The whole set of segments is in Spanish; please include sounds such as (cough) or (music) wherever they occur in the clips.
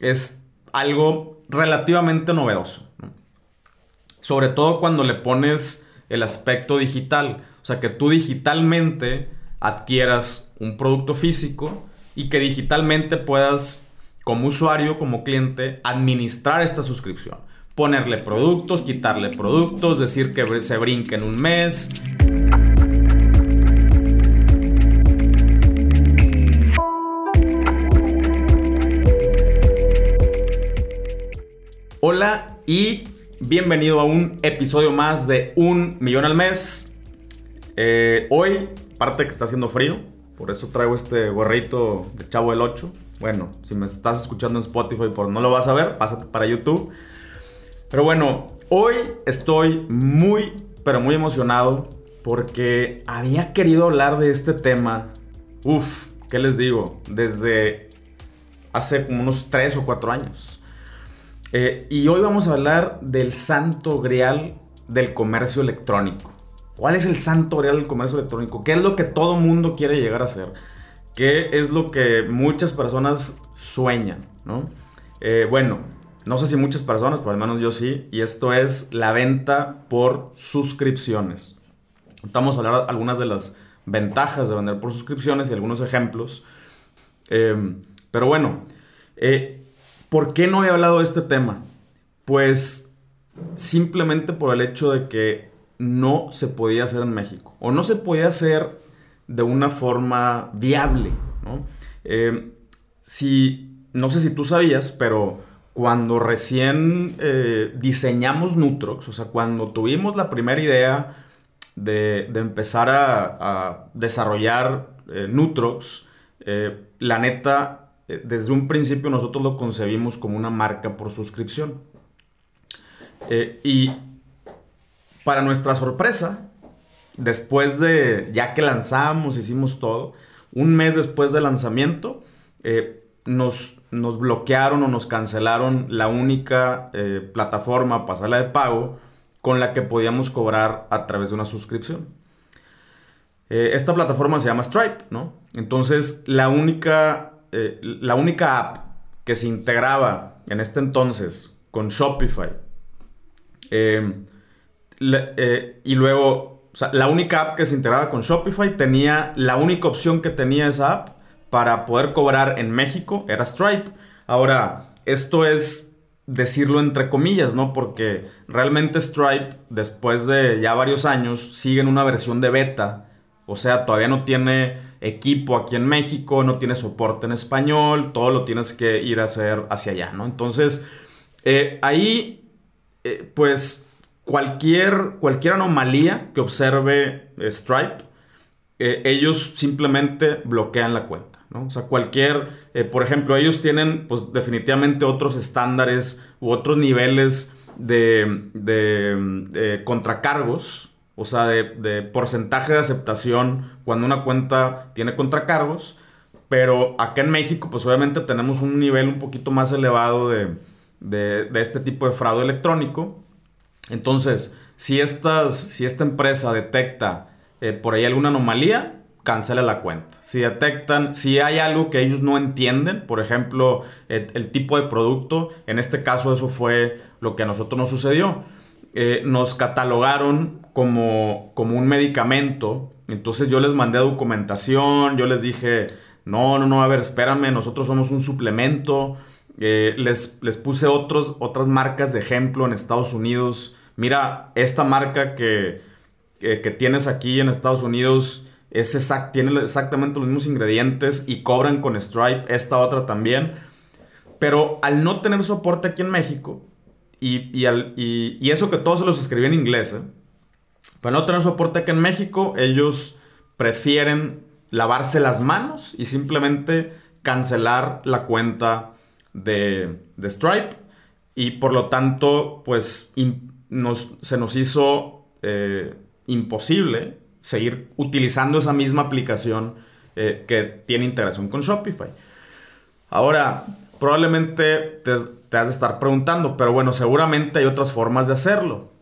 es algo relativamente novedoso. Sobre todo cuando le pones el aspecto digital. O sea, que tú digitalmente adquieras un producto físico y que digitalmente puedas, como usuario, como cliente, administrar esta suscripción. Ponerle productos, quitarle productos, decir que se brinque en un mes. Hola y bienvenido a un episodio más de Un Millón al Mes. Eh, hoy, parte que está haciendo frío, por eso traigo este gorrito de Chavo del 8. Bueno, si me estás escuchando en Spotify, por no lo vas a ver, pásate para YouTube. Pero bueno, hoy estoy muy, pero muy emocionado porque había querido hablar de este tema. Uf, ¿qué les digo? Desde hace como unos 3 o 4 años. Eh, y hoy vamos a hablar del santo grial del comercio electrónico. ¿Cuál es el santo grial del comercio electrónico? ¿Qué es lo que todo mundo quiere llegar a hacer? ¿Qué es lo que muchas personas sueñan? ¿no? Eh, bueno, no sé si muchas personas, pero al menos yo sí, y esto es la venta por suscripciones. Vamos a hablar de algunas de las ventajas de vender por suscripciones y algunos ejemplos. Eh, pero bueno, ¿Por qué no he hablado de este tema? Pues simplemente por el hecho de que no se podía hacer en México o no se podía hacer de una forma viable. ¿no? Eh, si, no sé si tú sabías, pero cuando recién eh, diseñamos Nutrox, o sea, cuando tuvimos la primera idea de, empezar a, desarrollar eh, Nutrox, la neta desde un principio nosotros lo concebimos como una marca por suscripción. Eh, y para nuestra sorpresa, después de, ya que lanzamos, hicimos todo, un mes después del lanzamiento, eh, nos, nos, bloquearon o nos cancelaron la única plataforma, pasarela de pago, con la que podíamos cobrar a través de una suscripción. esta plataforma se llama Stripe, ¿no? Entonces, la única eh, la única app que se integraba en este entonces con Shopify eh, eh, y luego, la única app que se integraba con Shopify tenía, la única opción que tenía esa app para poder cobrar en México era Stripe. Ahora, esto es decirlo entre comillas, ¿no? Porque realmente Stripe, después de ya varios años, sigue en una versión de beta. O sea, todavía no tiene equipo aquí en México, no tiene soporte en español, todo lo tienes que ir a hacer hacia allá, ¿no? Entonces, eh, ahí, eh, pues, cualquier, cualquier anomalía que observe eh, Stripe, ellos simplemente bloquean la cuenta, ¿no? O sea, cualquier, por ejemplo, ellos tienen, pues, definitivamente otros estándares u otros niveles de, de contracargos, o sea, de, porcentaje de aceptación cuando una cuenta tiene contracargos. Pero acá en México, pues obviamente tenemos un nivel un poquito más elevado de, este tipo de fraude electrónico. Entonces, si, estas, si esta empresa detecta eh, por ahí alguna anomalía, cancela la cuenta. Si detectan, si hay algo que ellos no entienden, por ejemplo, el tipo de producto, en este caso eso fue lo que a nosotros nos sucedió eh, nos catalogaron como, como un medicamento. Entonces yo les mandé documentación, yo les dije, no, no, no, a ver, espérame, nosotros somos un suplemento. Eh, les, les, puse otros, otras marcas de ejemplo en Estados Unidos. Mira, esta marca que, que, tienes aquí en Estados Unidos es exact, tiene exactamente los mismos ingredientes y cobran con Stripe, esta otra también. Pero al no tener soporte aquí en México, y, eso que todos se los escribí en inglés, ¿eh? Para no tener soporte aquí en México, ellos prefieren lavarse las manos y simplemente cancelar la cuenta de, Stripe. Y por lo tanto, pues se nos hizo eh, imposible seguir utilizando esa misma aplicación eh, que tiene integración con Shopify. Ahora, probablemente te, has de estar preguntando, pero bueno, seguramente hay otras formas de hacerlo.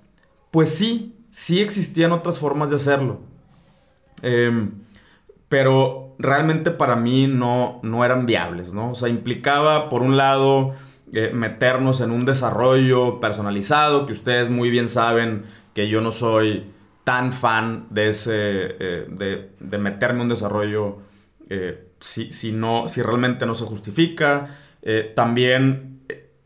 Pues sí, sí existían otras formas de hacerlo. Em, pero realmente para mí no, no eran viables, ¿no? O sea, implicaba, por un lado, eh, meternos en un desarrollo personalizado, que ustedes muy bien saben que yo no soy tan fan de ese, eh, de, de, meterme en un desarrollo eh, si, si, no, si realmente no se justifica. También,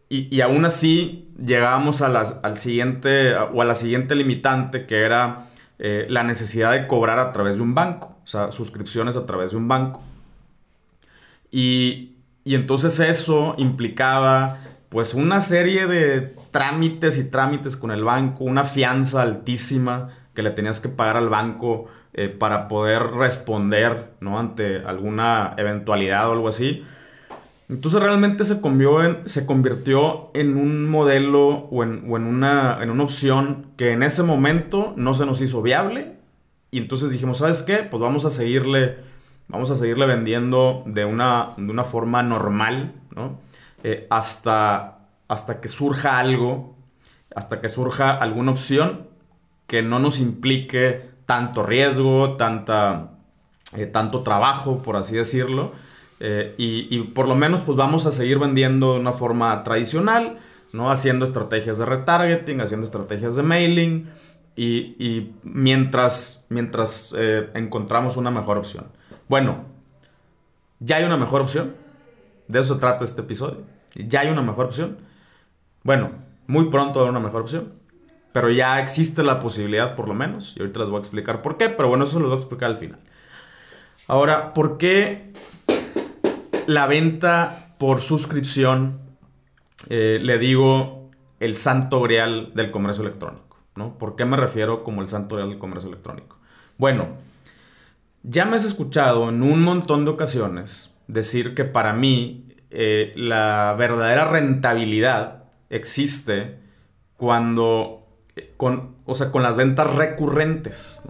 y, y, aún así, llegábamos a al siguiente, o a la siguiente limitante, que era la necesidad de cobrar a través de un banco, o sea, suscripciones a través de un banco. Y, y entonces eso implicaba pues una serie de trámites y trámites con el banco, una fianza altísima que le tenías que pagar al banco eh, para poder responder ¿no? ante alguna eventualidad o algo así. Entonces realmente se, convirtió en, se convirtió en un modelo o, en, una, en una opción que en ese momento no se nos hizo viable. Y entonces dijimos, ¿sabes qué? Pues vamos a seguirle vamos a seguirle vendiendo de una, de una forma normal, ¿no? Eh, hasta, hasta que surja algo, hasta que surja alguna opción que no nos implique tanto riesgo, tanta, eh, tanto trabajo, por así decirlo. Eh, y, por lo menos pues vamos a seguir vendiendo de una forma tradicional, ¿no? Haciendo estrategias de retargeting, haciendo estrategias de mailing y, y mientras, mientras encontramos una mejor opción. Bueno, ya hay una mejor opción. De eso trata este episodio. Ya hay una mejor opción. Bueno, muy pronto habrá una mejor opción. Pero ya existe la posibilidad, por lo menos. Y ahorita les voy a explicar por qué. Pero bueno, eso lo voy a explicar al final. Ahora, ¿por qué la venta por suscripción eh, le digo el santo grial del comercio electrónico? ¿no? ¿Por qué me refiero como el santo grial del comercio electrónico? Bueno, ya me has escuchado en un montón de ocasiones decir que para mí eh, la verdadera rentabilidad existe cuando, eh, con, o sea, con las ventas recurrentes.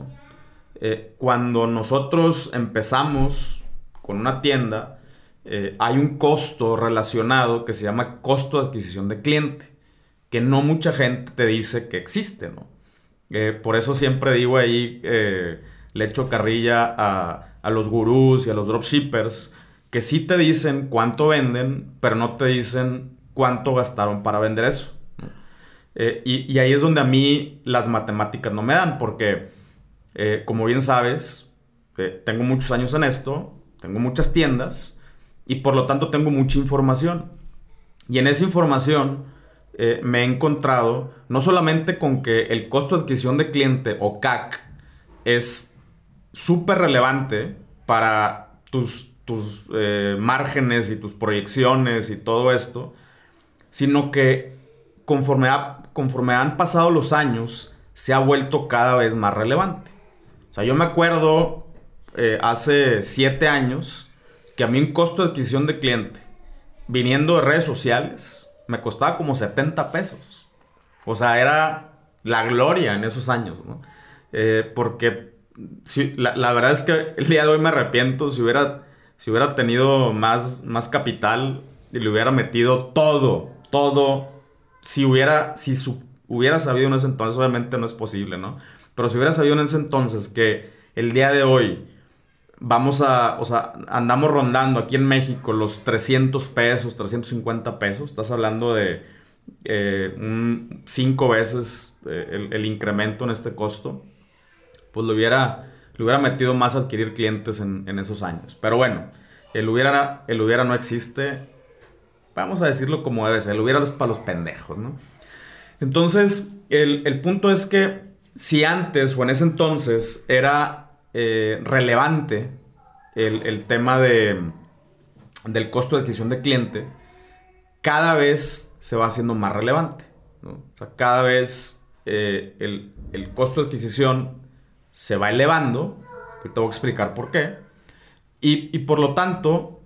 Cuando nosotros empezamos con una tienda, hay un costo relacionado que se llama costo de adquisición de cliente, que no mucha gente te dice que existe, ¿no? por eso siempre digo ahí le echo carrilla a, los gurús y a los dropshippers que sí te dicen cuánto venden, pero no te dicen cuánto gastaron para vender eso. Eh, y, ahí es donde a mí las matemáticas no me dan, porque eh, como bien sabes, eh, tengo muchos años en esto, tengo muchas tiendas y por lo tanto tengo mucha información. Y en esa información me he encontrado no solamente con que el costo de adquisición de cliente o CAC es súper relevante para tus, tus eh, márgenes y tus proyecciones y todo esto, sino que conforme, conforme han pasado los años, se ha vuelto cada vez más relevante. O sea, yo me acuerdo eh, hace siete años que a mí un costo de adquisición de cliente viniendo de redes sociales me costaba como 70 pesos. O sea, era la gloria en esos años, ¿no? Eh, porque la, verdad es que el día de hoy me arrepiento. Si hubiera, si hubiera tenido más, más capital y le hubiera metido todo, todo. Si hubiera, si hubiera sabido en ese entonces, obviamente no es posible, ¿no? Pero si hubiera sabido en ese entonces que el día de hoy vamos a, o sea, andamos rondando aquí en México los 300 pesos, 350 pesos, estás hablando de eh, cinco veces eh, el incremento en este costo pues lo hubiera, lo hubiera metido más a adquirir clientes en, esos años. Pero bueno, el hubiera, el hubiera no existe. Vamos a decirlo como debe ser. El hubiera es para los pendejos, ¿no? Entonces, el, punto es que si antes o en ese entonces era eh, relevante el, tema de, del costo de adquisición de cliente, cada vez se va haciendo más relevante. O sea, cada vez eh, el, el, costo de adquisición se va elevando, te voy a explicar por qué, y, por lo tanto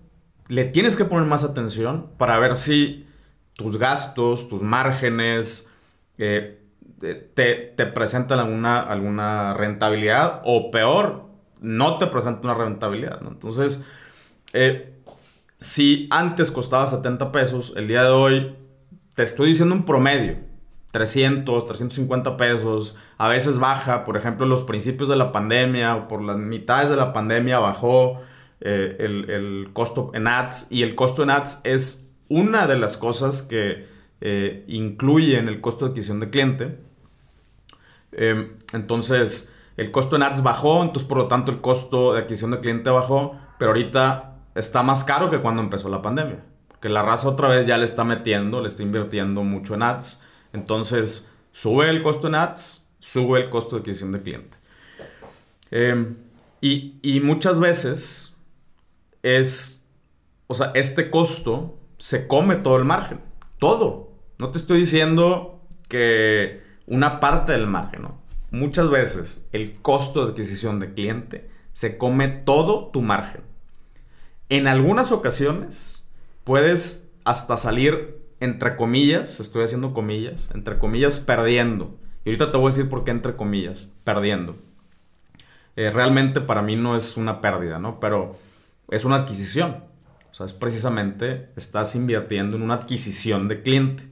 le tienes que poner más atención para ver si tus gastos, tus márgenes, eh, te, presentan alguna, alguna rentabilidad o peor, no te presentan una rentabilidad. Entonces, eh, si antes costaba 70 pesos, el día de hoy te estoy diciendo un promedio. 300, 350 pesos, a veces baja, por ejemplo, los principios de la pandemia o por las mitades de la pandemia bajó eh, el, costo en ads y el costo en ads es una de las cosas que eh, incluye en el costo de adquisición de cliente. Em, entonces, el costo en ads bajó, entonces por lo tanto el costo de adquisición de cliente bajó, pero ahorita está más caro que cuando empezó la pandemia, porque la raza otra vez ya le está metiendo, le está invirtiendo mucho en ads entonces, sube el costo en ads, sube el costo de adquisición de cliente. Em, y, muchas veces es, o sea, este costo se come todo el margen, todo. No te estoy diciendo que una parte del margen. Muchas veces el costo de adquisición de cliente se come todo tu margen. En algunas ocasiones puedes hasta salir entre comillas, estoy haciendo comillas, entre comillas, perdiendo. Y ahorita te voy a decir por qué entre comillas, perdiendo. Eh, realmente para mí no es una pérdida, ¿no? Pero es una adquisición. O sea, es precisamente, estás invirtiendo en una adquisición de cliente.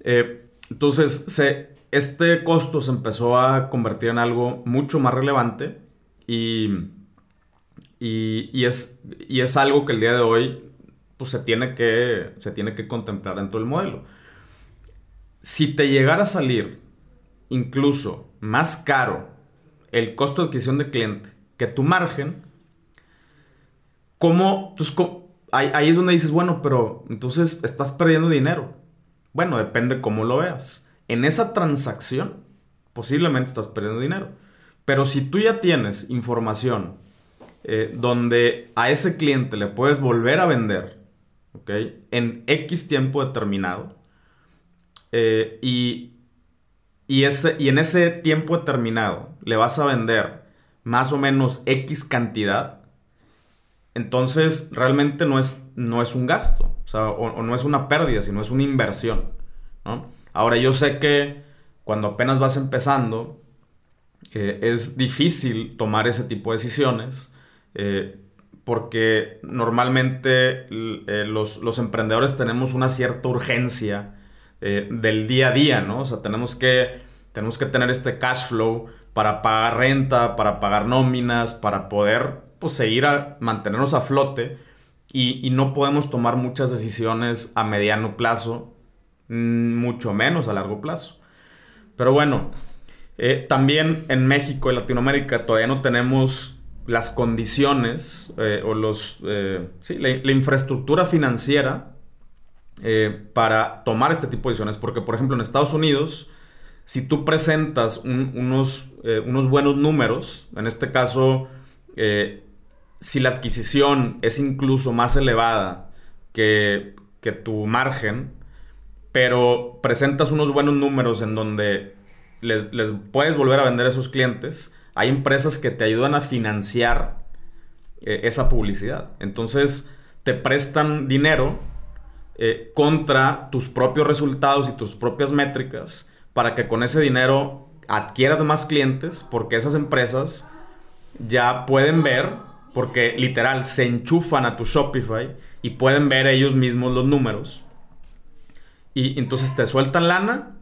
Eh, entonces, se, este costo se empezó a convertir en algo mucho más relevante y, y, es, y es algo que el día de hoy pues se tiene que, se tiene que contemplar dentro del modelo. Si te llegara a salir incluso más caro el costo de adquisición de cliente que tu margen. Pues, ahí, ahí, es donde dices, bueno, pero entonces estás perdiendo dinero. Bueno, depende cómo lo veas. En esa transacción, posiblemente estás perdiendo dinero. Pero si tú ya tienes información eh, donde a ese cliente le puedes volver a vender ¿ok? En X tiempo determinado. Eh, y, y, ese, y en ese tiempo determinado le vas a vender más o menos X cantidad. Entonces realmente no es, no es un gasto, o, sea, o, no es una pérdida, sino es una inversión. Ahora yo sé que cuando apenas vas empezando, eh, es difícil tomar ese tipo de decisiones. Eh, porque normalmente eh, los, emprendedores tenemos una cierta urgencia del día a día, ¿no? O sea, tenemos que, tenemos que tener este cash flow para pagar renta, para pagar nóminas, para poder pues, seguir a mantenernos a flote y, no podemos tomar muchas decisiones a mediano plazo, mm, mucho menos a largo plazo. Pero bueno, eh, también en México y Latinoamérica todavía no tenemos las condiciones eh, o los, eh, sí, la, infraestructura financiera eh, para tomar este tipo de decisiones. Porque, por ejemplo, en Estados Unidos, si tú presentas unos, unos, buenos números, en este caso, si la adquisición es incluso más elevada que, que tu margen, pero presentas unos buenos números en donde les, puedes volver a vender a esos clientes, hay empresas que te ayudan a financiar eh, esa publicidad. Entonces, te prestan dinero eh, contra tus propios resultados y tus propias métricas para que con ese dinero adquieras más clientes porque esas empresas ya pueden ver, porque literal se enchufan a tu Shopify y pueden ver ellos mismos los números. Y entonces te sueltan lana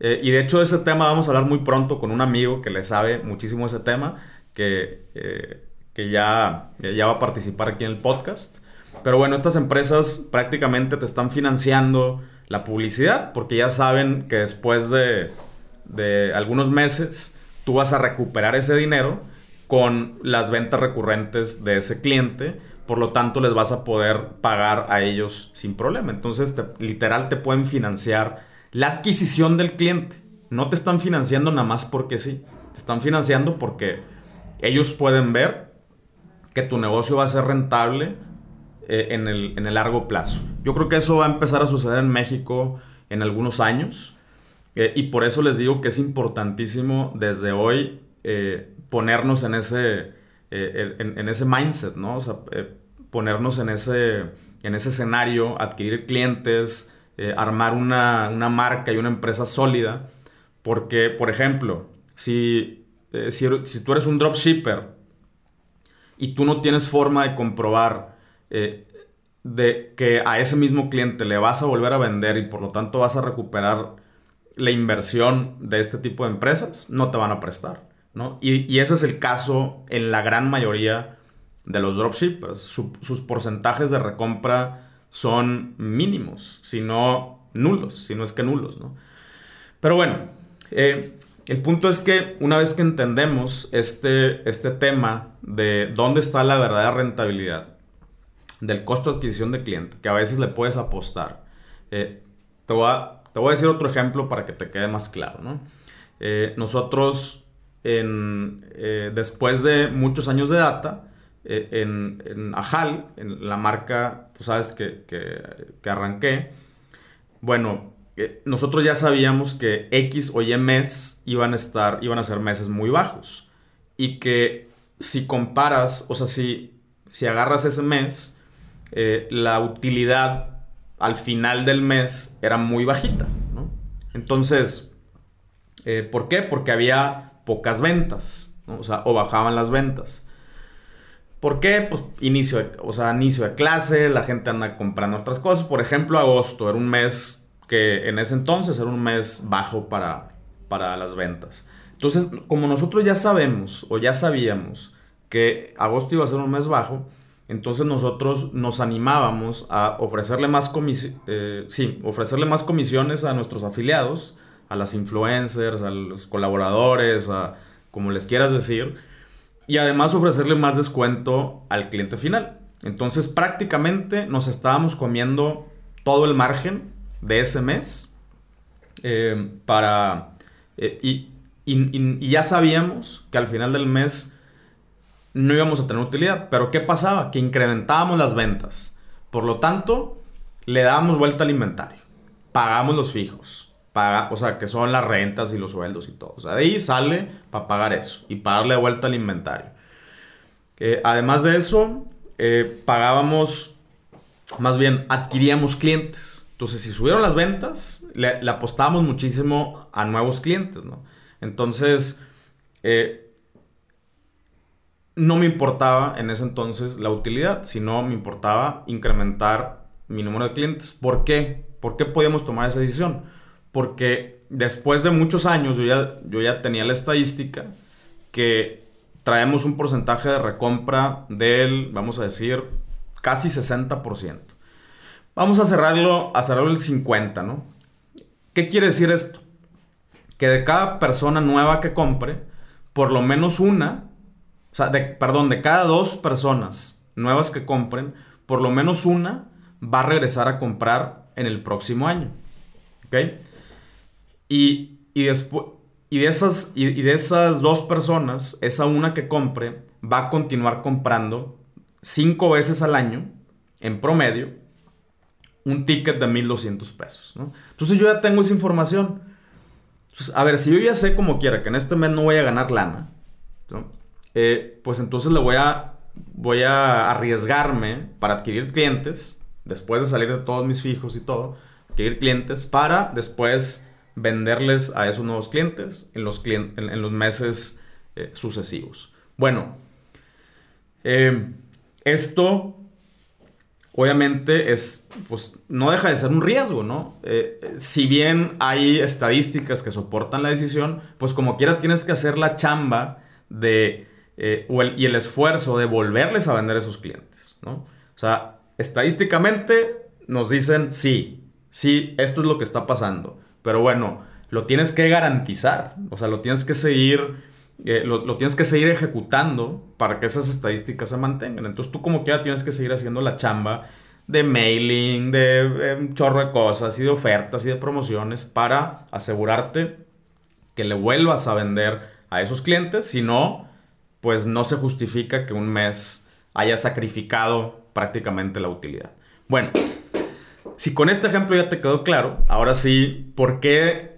eh, y de hecho de ese tema vamos a hablar muy pronto con un amigo que le sabe muchísimo ese tema, que, eh, que ya, ya va a participar aquí en el podcast. Pero bueno, estas empresas prácticamente te están financiando la publicidad porque ya saben que después de, de algunos meses tú vas a recuperar ese dinero con las ventas recurrentes de ese cliente. Por lo tanto, les vas a poder pagar a ellos sin problema. Entonces, literal, te pueden financiar la adquisición del cliente. No te están financiando nada más porque sí. Te están financiando porque ellos pueden ver que tu negocio va a ser rentable eh, en, el, largo plazo. Yo creo que eso va a empezar a suceder en México en algunos años. Eh, y por eso les digo que es importantísimo desde hoy eh, ponernos en ese, en, ese mindset, ¿no? O sea, ponernos en ese, en ese escenario, adquirir clientes, eh, armar una, marca y una empresa sólida. Porque, por ejemplo, si, eh, si, tú eres un dropshipper y tú no tienes forma de comprobar eh, de que a ese mismo cliente le vas a volver a vender y por lo tanto vas a recuperar la inversión de este tipo de empresas, no te van a prestar, Y, ese es el caso en la gran mayoría de los dropshippers. sus porcentajes de recompra son mínimos, si no nulos, si no es que nulos, ¿no? Pero bueno, eh, el punto es que una vez que entendemos este, este tema de dónde está la verdadera rentabilidad del costo de adquisición de cliente, que a veces le puedes apostar, eh, te, voy a, te, voy a, decir otro ejemplo para que te quede más claro. ¿no? Eh, nosotros, eh, después de muchos años de data, en, en, Ajal, en la marca, tú sabes que, que, arranqué, bueno, nosotros ya sabíamos que X o Y mes iban a estar, iban a ser meses muy bajos. Y que si comparas, o sea, si, si agarras ese mes, eh, la utilidad al final del mes era muy bajita, ¿no? Entonces, eh, ¿por qué? Porque había pocas ventas, O sea, o bajaban las ventas. ¿Por qué? Pues inicio, o sea, inicio de clase, la gente anda comprando otras cosas. Por ejemplo, agosto era un mes que en ese entonces era un mes bajo para, para las ventas. Entonces, como nosotros ya sabemos o ya sabíamos que agosto iba a ser un mes bajo, entonces nosotros nos animábamos a ofrecerle más, eh, sí, ofrecerle más comisiones a nuestros afiliados, a las influencers, a los colaboradores, a como les quieras decir, y además ofrecerle más descuento al cliente final. Entonces prácticamente nos estábamos comiendo todo el margen de ese mes eh, para... Eh, y, ya sabíamos que al final del mes no íbamos a tener utilidad. Pero ¿qué pasaba? Que incrementábamos las ventas. Por lo tanto, le dábamos vuelta al inventario. Pagamos los fijos. Paga, o sea, que son las rentas y los sueldos y todo. O sea, de ahí sale para pagar eso y pagarle vuelta al inventario. Eh, además de eso, pagábamos, más bien adquiríamos clientes. Entonces, si subieron las ventas, le, apostábamos muchísimo a nuevos clientes, ¿no? Entonces, eh, no me importaba en ese entonces la utilidad, sino me importaba incrementar mi número de clientes. ¿Por qué? ¿Por qué podíamos tomar esa decisión? Porque después de muchos años yo ya, yo ya tenía la estadística que traemos un porcentaje de recompra del, vamos a decir, casi 60%. Vamos a cerrarlo, a cerrarlo el 50, ¿no? ¿Qué quiere decir esto? Que de cada persona nueva que compre, por lo menos una, o sea, de, perdón, de cada dos personas nuevas que compren, por lo menos una va a regresar a comprar en el próximo año. ¿Ok? Y, y después... Y de, esas, y de esas dos personas, esa una que compre va a continuar comprando cinco veces al año, en promedio, un ticket de 1200 pesos, ¿no? Entonces yo ya tengo esa información. a ver, si yo ya sé como quiera que en este mes no voy a ganar lana, eh, pues entonces le voy a, voy a arriesgarme para adquirir clientes, después de salir de todos mis fijos y todo, adquirir clientes para después venderles a esos nuevos clientes en los, en, los meses eh, sucesivos. Bueno, eh, esto obviamente es, pues no deja de ser un riesgo, ¿no? Eh, si bien hay estadísticas que soportan la decisión, pues como quiera tienes que hacer la chamba de, eh, y el esfuerzo de volverles a vender a esos clientes, ¿no? O sea, estadísticamente nos dicen, sí, sí, esto es lo que está pasando, pero bueno, lo tienes que garantizar, o sea, lo tienes que seguir eh, lo, tienes que seguir ejecutando para que esas estadísticas se mantengan. Entonces tú como quiera tienes que seguir haciendo la chamba de mailing, de, un chorro de cosas y de ofertas y de promociones para asegurarte que le vuelvas a vender a esos clientes. Si no, pues no se justifica que un mes haya sacrificado prácticamente la utilidad. Bueno, si con este ejemplo ya te quedó claro, ahora sí, ¿por qué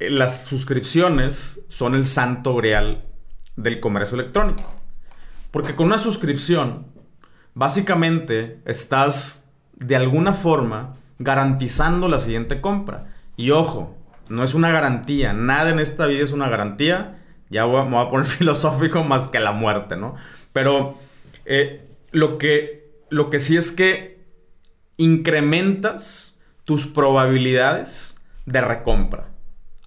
las suscripciones son el santo grial del comercio electrónico. Porque con una suscripción, básicamente estás de alguna forma garantizando la siguiente compra. Y ojo, no es una garantía, nada en esta vida es una garantía. Ya me voy a poner (laughs) filosófico más que la muerte, ¿no? Pero eh, lo, que, lo que sí es que incrementas tus probabilidades de recompra.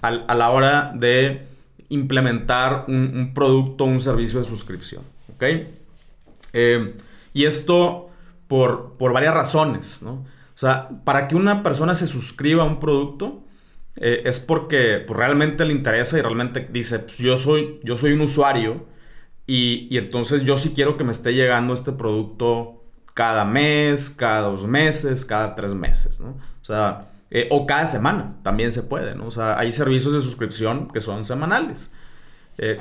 a, la hora de implementar un, producto o un servicio de suscripción. Eh, y esto por, por varias razones, ¿no? O sea, para que una persona se suscriba a un producto, eh, es porque pues, realmente le interesa y realmente dice, pues, yo, soy, yo soy un usuario y, y, entonces yo sí quiero que me esté llegando este producto cada mes, cada dos meses, cada tres meses, eh, o cada semana, también se puede. O sea, hay servicios de suscripción que son semanales. Eh,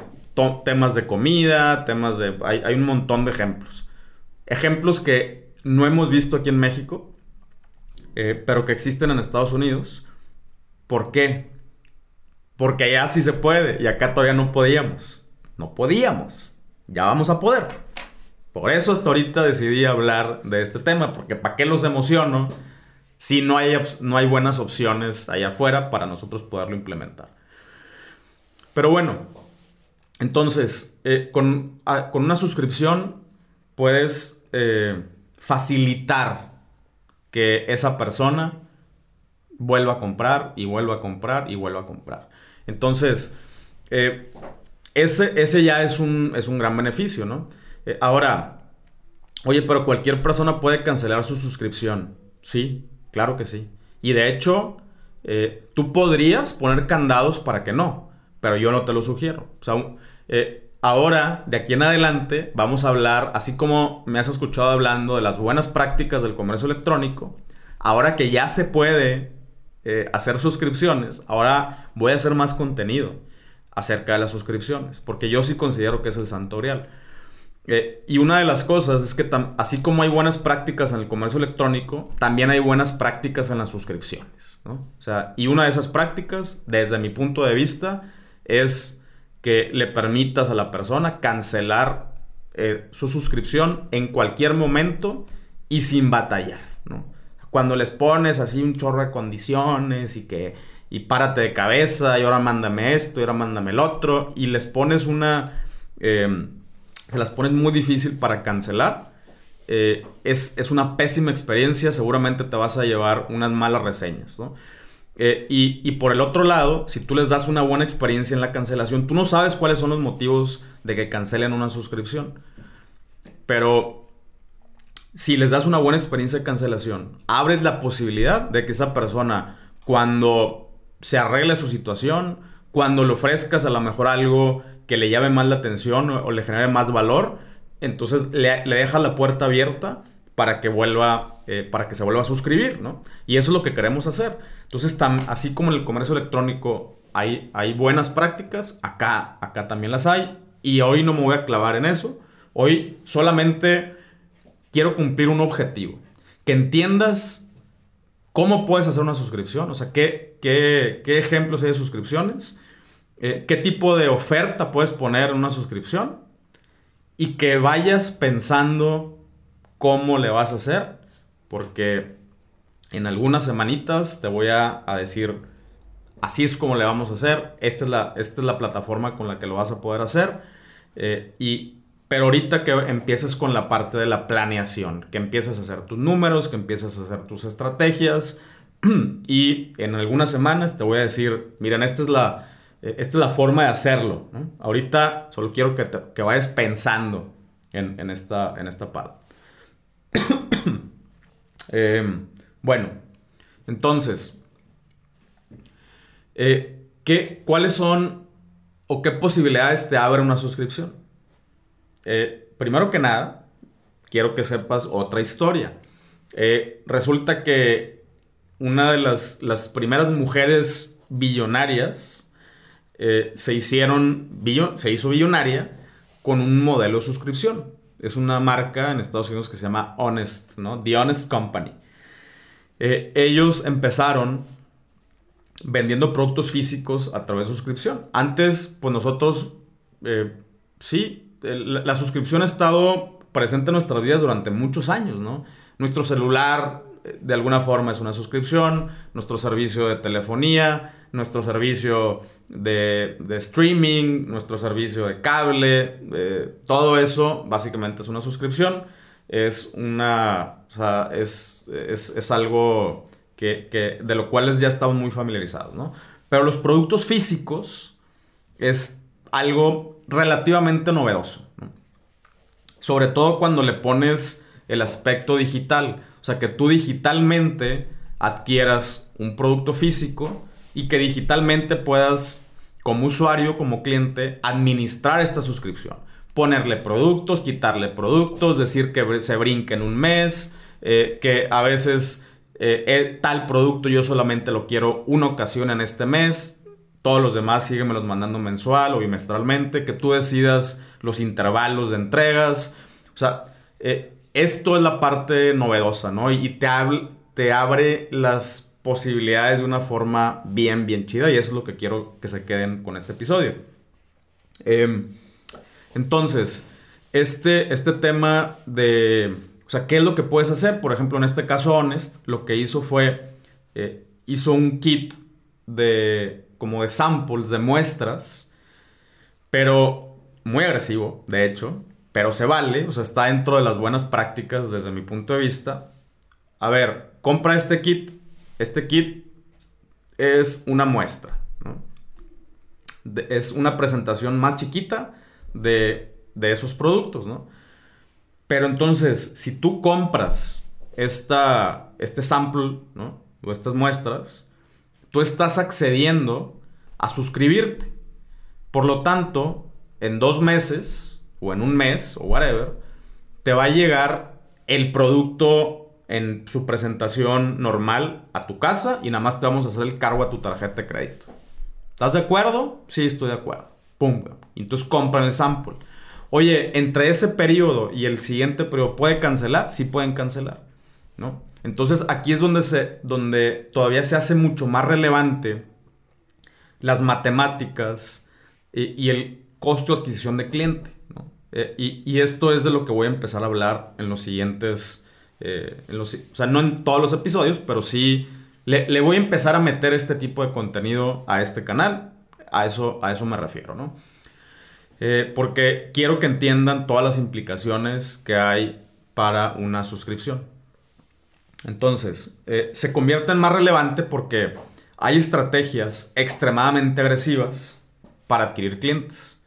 temas de comida, temas de... Hay, hay un montón de ejemplos. Ejemplos que no hemos visto aquí en México, pero que existen en Estados Unidos ¿Por qué? Porque allá sí se puede y acá todavía no podíamos. No podíamos. Ya vamos a poder. Por eso hasta ahorita decidí hablar de este tema, porque ¿para qué los emociono si no hay, no hay buenas opciones allá afuera para nosotros poderlo implementar? Pero bueno, entonces, eh, con, una suscripción puedes eh, facilitar que esa persona vuelva a comprar y vuelva a comprar y vuelva a comprar. Entonces, eh, ese, ese, ya es un, es un gran beneficio, ¿no? Eh, ahora, oye, pero cualquier persona puede cancelar su suscripción. Sí, claro que sí. Y de hecho, eh, tú podrías poner candados para que no, pero yo no te lo sugiero. O sea, ahora, de aquí en adelante, vamos a hablar, así como me has escuchado hablando de las buenas prácticas del comercio electrónico, ahora que ya se puede eh, hacer suscripciones, ahora voy a hacer más contenido acerca de las suscripciones, porque yo sí considero que es el santorial. Eh, y una de las cosas es que así como hay buenas prácticas en el comercio electrónico, también hay buenas prácticas en las suscripciones. O sea, y una de esas prácticas, desde mi punto de vista, es que le permitas a la persona cancelar eh, su suscripción en cualquier momento y sin batallar. ¿no? cuando les pones así un chorro de condiciones y que y párate de cabeza y ahora mándame esto y ahora mándame el otro y les pones una em, se las pones muy difícil para cancelar eh, es, una pésima experiencia seguramente te vas a llevar unas malas reseñas ¿no? Eh, y, y, por el otro lado, si tú les das una buena experiencia en la cancelación, tú no sabes cuáles son los motivos de que cancelen una suscripción. Pero si les das una buena experiencia de cancelación, abres la posibilidad de que esa persona, cuando se arregle su situación, cuando le ofrezcas a lo mejor algo que le llame más la atención o, le genere más valor, entonces le, le dejas la puerta abierta para que vuelva, eh, para que se vuelva a suscribir, ¿no? Y eso es lo que queremos hacer. Entonces, así como en el comercio electrónico hay, buenas prácticas, acá, acá también las hay. Y hoy no me voy a clavar en eso. Hoy solamente quiero cumplir un objetivo. Que entiendas cómo puedes hacer una suscripción, o sea, qué, qué ejemplos hay de suscripciones, eh, qué tipo de oferta puedes poner en una suscripción y que vayas pensando cómo le vas a hacer, porque en algunas semanitas te voy a, decir, así es como le vamos a hacer, esta es la, esta es la plataforma con la que lo vas a poder hacer, eh, y pero ahorita que empieces con la parte de la planeación, que empieces a hacer tus números, que empieces a hacer tus estrategias (clears throat) y en algunas semanas te voy a decir, miren, esta es la, eh, esta es la forma de hacerlo. Ahorita solo quiero que, que vayas pensando en, esta, en esta parte. (coughs) Em, bueno, entonces, eh, ¿qué, ¿cuáles son o qué posibilidades te abre una suscripción? Eh, primero que nada, quiero que sepas otra historia. Resulta que una de las, primeras mujeres billonarias eh, se hicieron, se hizo billonaria con un modelo de suscripción. Es una marca en Estados Unidos que se llama Honest, ¿no? The Honest Company. ellos empezaron vendiendo productos físicos a través de suscripción. Antes, pues nosotros, sí, la, suscripción ha estado presente en nuestras vidas durante muchos años, ¿no? Nuestro celular, eh, de alguna forma, es una suscripción, nuestro servicio de telefonía, nuestro servicio de, streaming, nuestro servicio de cable, eh, todo eso básicamente es una suscripción. Es una, o sea, es, es, algo que, que, de lo cual ya estamos muy familiarizados, ¿no? Pero los productos físicos es algo relativamente novedoso. Sobre todo cuando le pones el aspecto digital. O sea, que tú digitalmente adquieras un producto físico y que digitalmente puedas, como usuario, como cliente, administrar esta suscripción. Ponerle productos, quitarle productos, decir que se brinque en un mes, eh, que a veces eh, eh, tal producto yo solamente lo quiero una ocasión en este mes, todos los demás los mandando mensual o bimestralmente, que tú decidas los intervalos de entregas. O sea, esto es la parte novedosa, ¿no? Y te, te abre las posibilidades de una forma bien, bien chida. Y eso es lo que quiero que se queden con este episodio. Em, entonces, este, este tema de, o sea, ¿qué es lo que puedes hacer? Por ejemplo, en este caso, Honest, lo que hizo fue, eh, hizo un kit de, como de samples, de muestras, pero muy agresivo, de hecho, pero se vale, o sea, está dentro de las buenas prácticas desde mi punto de vista. A ver, compra este kit, este kit es una muestra, ¿no? es una presentación más chiquita de, esos productos, ¿no? Pero entonces, si tú compras esta, este sample, ¿no? O estas muestras, tú estás accediendo a suscribirte. Por lo tanto, en dos meses, o en un mes, o whatever, te va a llegar el producto en su presentación normal a tu casa y nada más te vamos a hacer el cargo a tu tarjeta de crédito. ¿Estás de acuerdo? Sí, estoy de acuerdo. Pum. Entonces compran el sample. Oye, entre ese periodo y el siguiente periodo, ¿puede cancelar? Sí pueden cancelar. ¿no? Entonces aquí es donde, se, donde todavía se hace mucho más relevante las matemáticas y, el costo de adquisición de cliente. Eh, y, esto es de lo que voy a empezar a hablar en los siguientes eh, o sea, no en todos los episodios, pero sí le, voy a empezar a meter este tipo de contenido a este canal. A eso, a eso me refiero, ¿no? Eh, porque quiero que entiendan todas las implicaciones que hay para una suscripción. Entonces, se convierte en más relevante porque hay estrategias extremadamente agresivas para adquirir clientes.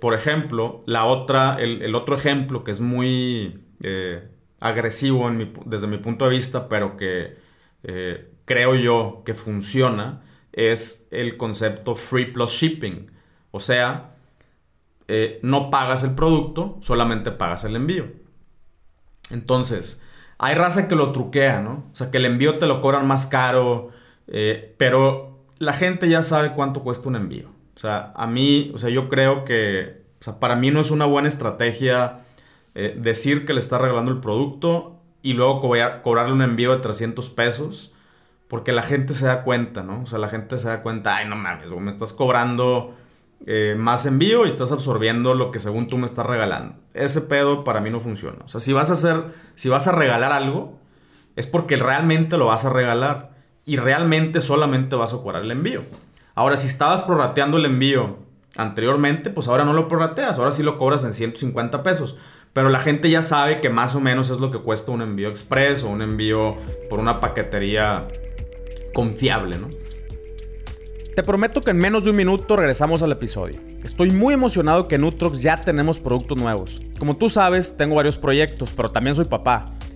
Por ejemplo, la otra, el, otro ejemplo que es muy agresivo desde mi punto de vista, pero que eh, creo yo que funciona, es el concepto free plus shipping. O sea, eh, no pagas el producto, solamente pagas el envío. Entonces, hay raza que lo truquea, ¿no? O sea, que el envío te lo cobran más caro, eh, pero la gente ya sabe cuánto cuesta un envío. O sea, a mí, o sea, yo creo que, o sea, para mí no es una buena estrategia eh, decir que le está regalando el producto y luego cobrarle un envío de 300 pesos. Porque la gente se da cuenta, ¿no? O sea, la gente se da cuenta, ay, no mames, me estás cobrando eh, más envío y estás absorbiendo lo que según tú me estás regalando. Ese pedo para mí no funciona. O sea, si vas a hacer, si vas a regalar algo, es porque realmente lo vas a regalar y realmente solamente vas a cobrar el envío. Ahora, si estabas prorrateando el envío anteriormente, pues ahora no lo prorrateas, ahora sí lo cobras en 150 pesos. Pero la gente ya sabe que más o menos es lo que cuesta un envío express o un envío por una paquetería confiable, ¿no? Te prometo que en menos de un minuto regresamos al episodio. Estoy muy emocionado que en Utrox ya tenemos productos nuevos. Como tú sabes, tengo varios proyectos, pero también soy papá.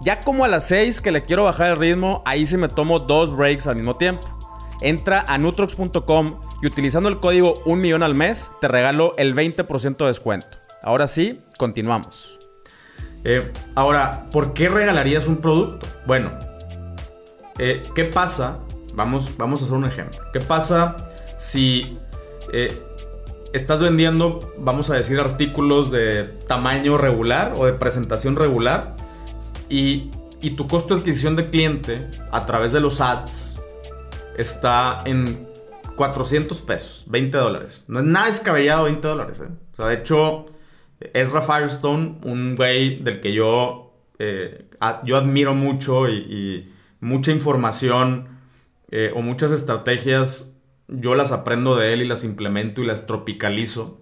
Ya como a las 6 que le quiero bajar el ritmo, ahí sí me tomo dos breaks al mismo tiempo. Entra a nutrox.com y utilizando el código 1 millón al mes te regalo el 20% de descuento. Ahora sí, continuamos. Eh, ahora, ¿por qué regalarías un producto? Bueno, eh, ¿qué pasa? Vamos, vamos a hacer un ejemplo. ¿Qué pasa si eh, estás vendiendo, vamos a decir, artículos de tamaño regular o de presentación regular y, y tu costo de adquisición de cliente a través de los ads está en 400 pesos, 20 dólares. No es nada descabellado 20 dólares. ¿eh? O sea, de hecho, Ezra Firestone, un güey del que yo, eh, yo admiro mucho y, mucha información eh, o muchas estrategias, yo las aprendo de él y las implemento y las tropicalizo.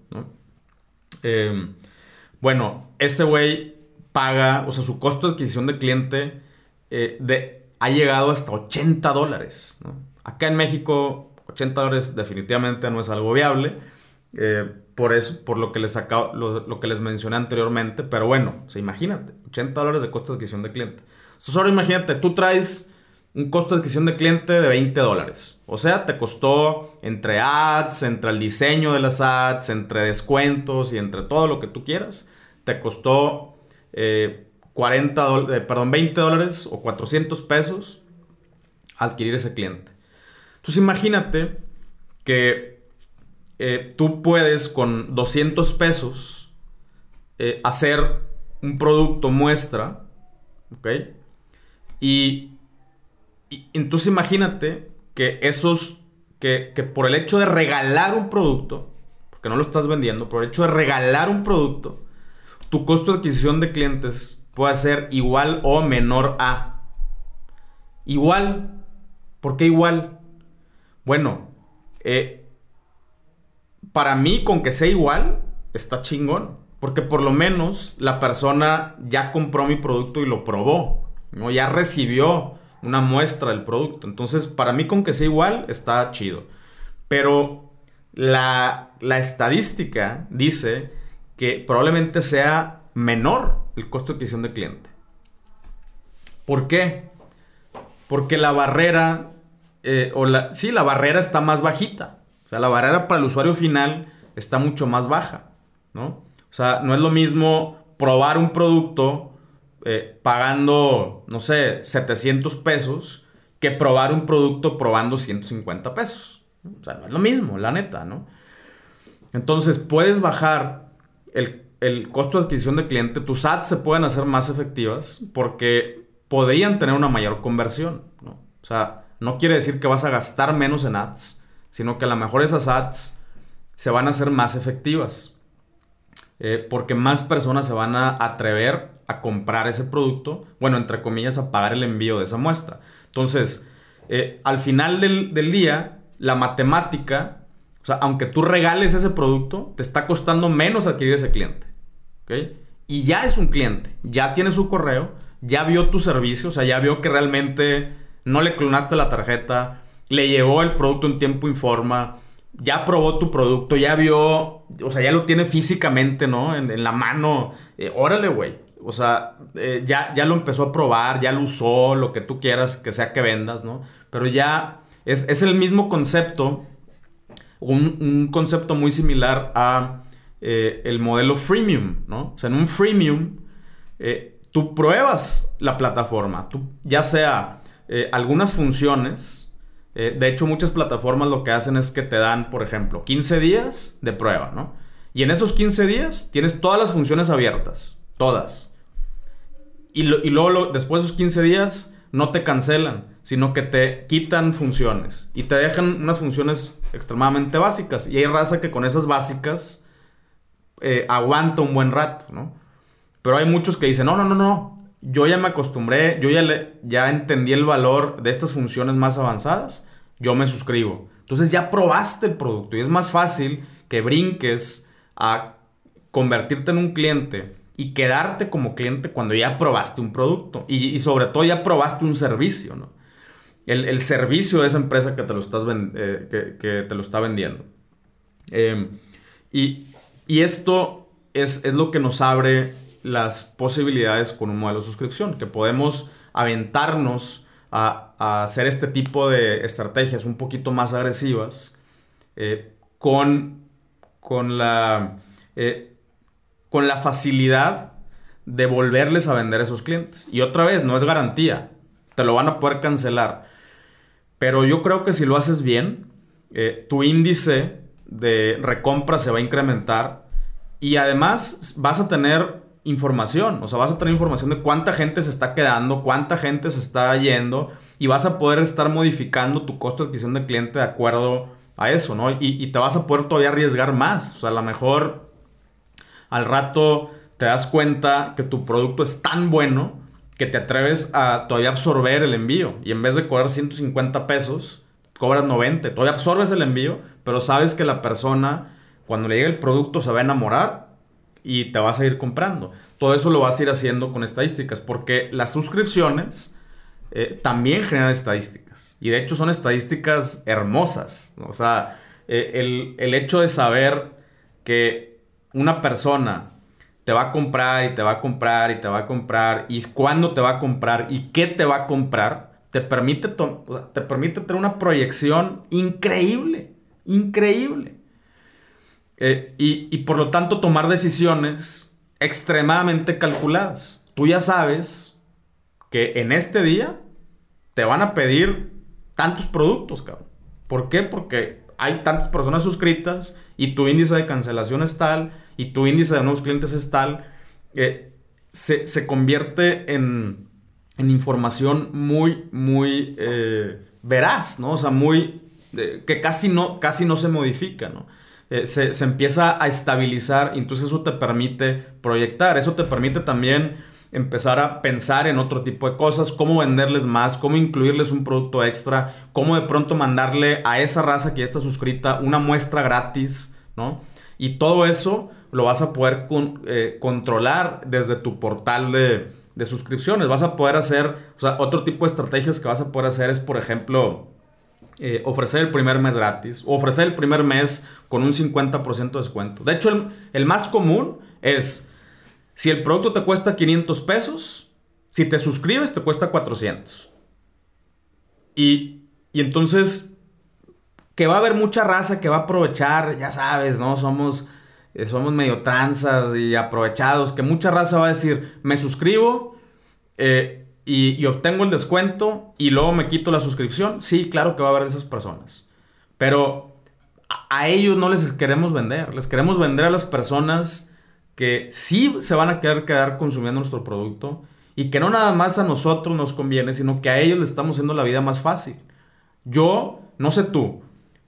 bueno, ese güey paga, o sea, su costo de adquisición de cliente de, ha llegado hasta 80 dólares. Acá en México 80 dólares definitivamente no es algo viable. Eh, por eso, por lo que, les lo, que les mencioné anteriormente. Pero bueno, o imagínate, 80 dólares de costo de adquisición de cliente. Entonces ahora imagínate, tú traes un costo de adquisición de cliente de 20 dólares. O sea, te costó entre ads, entre el diseño de las ads, entre descuentos y entre todo lo que tú quieras. Te costó 40 eh, eh, perdón, 20 dólares o 400 pesos adquirir ese cliente. Entonces imagínate que eh, tú puedes con 200 pesos eh, hacer un producto muestra, ¿ok? Y, entonces imagínate que esos, que, que por el hecho de regalar un producto, porque no lo estás vendiendo, por el hecho de regalar un producto, tu costo de adquisición de clientes puede ser igual o menor a. Igual. ¿Por qué igual? Bueno, eh, para mí con que sea igual, está chingón. Porque por lo menos la persona ya compró mi producto y lo probó. ¿no? Ya recibió una muestra del producto. Entonces, para mí con que sea igual, está chido. Pero la, la estadística dice que probablemente sea menor el costo de adquisición de cliente. ¿Por qué? Porque la barrera eh, o la, sí, la barrera está más bajita. O sea, la barrera para el usuario final está mucho más baja, ¿no? O sea, no es lo mismo probar un producto eh, pagando, no sé, 700 pesos que probar un producto probando 150 pesos. O sea, no es lo mismo, la neta, ¿no? Entonces, puedes bajar el, costo de adquisición de cliente, tus ads se pueden hacer más efectivas porque podrían tener una mayor conversión, ¿no? O sea, no quiere decir que vas a gastar menos en ads, sino que a lo mejor esas ads se van a hacer más efectivas. Eh, porque más personas se van a atrever a comprar ese producto, bueno, entre comillas, a pagar el envío de esa muestra. Entonces, eh, al final del, día, la matemática, o sea, aunque tú regales ese producto, te está costando menos adquirir ese cliente. Y ya es un cliente, ya tiene su correo, ya vio tu servicio, o sea, ya vio que realmente no le clonaste la tarjeta, le llegó el producto en tiempo informa, ya probó tu producto, ya vio, o sea, ya lo tiene físicamente, ¿no? En, la mano. Eh, órale, güey. O sea, eh, ya, ya lo empezó a probar, ya lo usó, lo que tú quieras que sea que vendas, ¿no? Pero ya es, el mismo concepto, un, concepto muy similar a eh, el modelo freemium, ¿no? O sea, en un freemium, tú pruebas la plataforma, tú, ya sea eh, algunas funciones. Eh, de hecho, muchas plataformas lo que hacen es que te dan, por ejemplo, 15 días de prueba, ¿no? Y en esos 15 días tienes todas las funciones abiertas. Todas. Y, luego, después de esos 15 días, no te cancelan, sino que te quitan funciones. Y te dejan unas funciones extremadamente básicas. Y hay raza que con esas básicas eh, aguanta un buen rato, ¿no? Pero hay muchos que dicen, no, no, no, no yo ya me acostumbré, yo ya, ya entendí el valor de estas funciones más avanzadas, yo me suscribo. Entonces ya probaste el producto y es más fácil que brinques a convertirte en un cliente y quedarte como cliente cuando ya probaste un producto y, sobre todo ya probaste un servicio, ¿no? El, servicio de esa empresa que te lo, eh, que, te lo está vendiendo. Em, y, esto es, es lo que nos abre las posibilidades con un modelo de suscripción, que podemos aventarnos a, hacer este tipo de estrategias un poquito más agresivas eh, con, con, la, eh, con la facilidad de volverles a vender a esos clientes. Y otra vez, no es garantía, te lo van a poder cancelar. Pero yo creo que si lo haces bien, eh, tu índice de recompra se va a incrementar y además vas a tener información. O sea, vas a tener información de cuánta gente se está quedando, cuánta gente se está yendo y vas a poder estar modificando tu costo de adquisición de cliente de acuerdo a eso, ¿no? Y, y, te vas a poder todavía arriesgar más. O sea, a lo mejor al rato te das cuenta que tu producto es tan bueno que te atreves a todavía absorber el envío. Y en vez de cobrar 150 pesos, cobras 90. Todavía absorbes el envío, pero sabes que la persona, cuando le llegue el producto, se va a enamorar y te vas a ir comprando. Todo eso lo vas a ir haciendo con estadísticas, porque las suscripciones eh, también generan estadísticas. Y de hecho son estadísticas hermosas. O sea, eh, el, el hecho de saber que una persona te va a comprar y te va a comprar y te va a comprar y cuándo te va a comprar y qué te va a comprar, te permite, te permite tener una proyección increíble, increíble. Eh, y, y, por lo tanto tomar decisiones extremadamente calculadas. Tú ya sabes que en este día te van a pedir tantos productos, cabrón. ¿Por qué? Porque hay tantas personas suscritas y tu índice de cancelación es tal y tu índice de nuevos clientes es tal, eh, se, convierte en, información muy, muy eh, veraz, ¿no? O sea, muy, que casi no, casi no se modifica, ¿no? Eh, se, se, empieza a estabilizar y entonces eso te permite proyectar, eso te permite también empezar a pensar en otro tipo de cosas, cómo venderles más, cómo incluirles un producto extra, cómo de pronto mandarle a esa raza que ya está suscrita una muestra gratis, ¿no? Y todo eso lo vas a poder eh, controlar desde tu portal de, suscripciones. Vas a poder hacer, o sea, otro tipo de estrategias que vas a poder hacer es, por ejemplo, eh, ofrecer el primer mes gratis ofrecer el primer mes con un 50% de descuento. De hecho, el, más común es, si el producto te cuesta 500 pesos, si te suscribes te cuesta 400. Y, entonces, que va a haber mucha raza que va a aprovechar, ya sabes, ¿no? Somos somos medio tranzas y aprovechados, que mucha raza va a decir, me suscribo eh, y, obtengo el descuento y luego me quito la suscripción. Sí, claro que va a haber esas personas. Pero a, ellos no les queremos vender, les queremos vender a las personas que sí se van a querer quedar consumiendo nuestro producto y que no nada más a nosotros nos conviene, sino que a ellos les estamos haciendo la vida más fácil. Yo, no sé tú,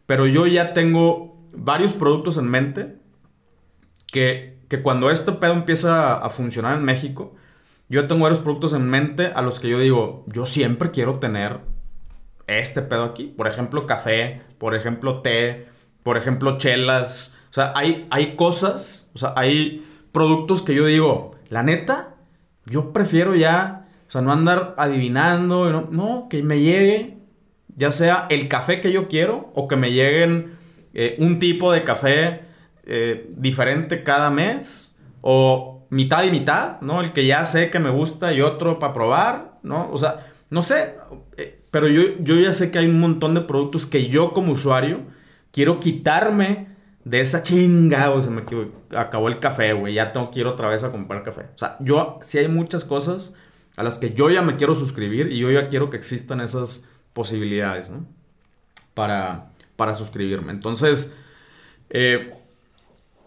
pero yo ya tengo varios productos en mente que, cuando este pedo empieza a funcionar en México, yo tengo varios productos en mente a los que yo digo, yo siempre quiero tener este pedo aquí. Por ejemplo, café, por ejemplo, té, por ejemplo, chelas. O sea, hay, hay cosas, o sea, hay productos que yo digo, la neta, yo prefiero ya, o sea, no andar adivinando, no, no que me llegue, ya sea el café que yo quiero o que me lleguen eh, un tipo de café eh, diferente cada mes o mitad y mitad, ¿no? El que ya sé que me gusta y otro para probar, ¿no? O sea, no sé, eh, pero yo, yo ya sé que hay un montón de productos que yo como usuario quiero quitarme de esa chinga, o se me acabó el café, güey, ya tengo que ir otra vez a comprar café. O sea, yo sí hay muchas cosas a las que yo ya me quiero suscribir y yo ya quiero que existan esas posibilidades, ¿no? Para, para suscribirme. Entonces, eh,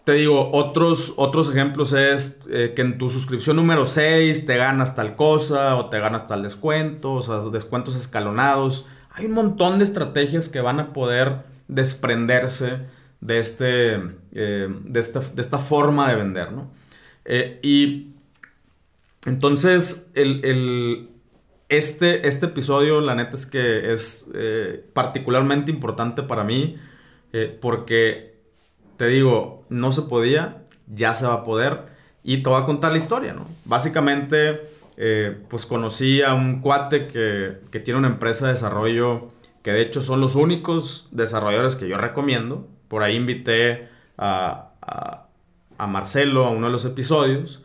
te digo, otros, otros ejemplos es eh, que en tu suscripción número 6 te ganas tal cosa o te ganas tal descuento, o sea, descuentos escalonados. Hay un montón de estrategias que van a poder desprenderse de, este, eh, de, esta, forma de vender, ¿no? Eh, y entonces, el, este, este episodio, la neta es que es particularmente importante para mí porque te digo, no se podía, ya se va a poder. Y te voy a contar la historia, ¿no? Básicamente, eh, pues conocí a un cuate que, tiene una empresa de desarrollo que de hecho son los únicos desarrolladores que yo recomiendo. Por ahí invité a, Marcelo a uno de los episodios.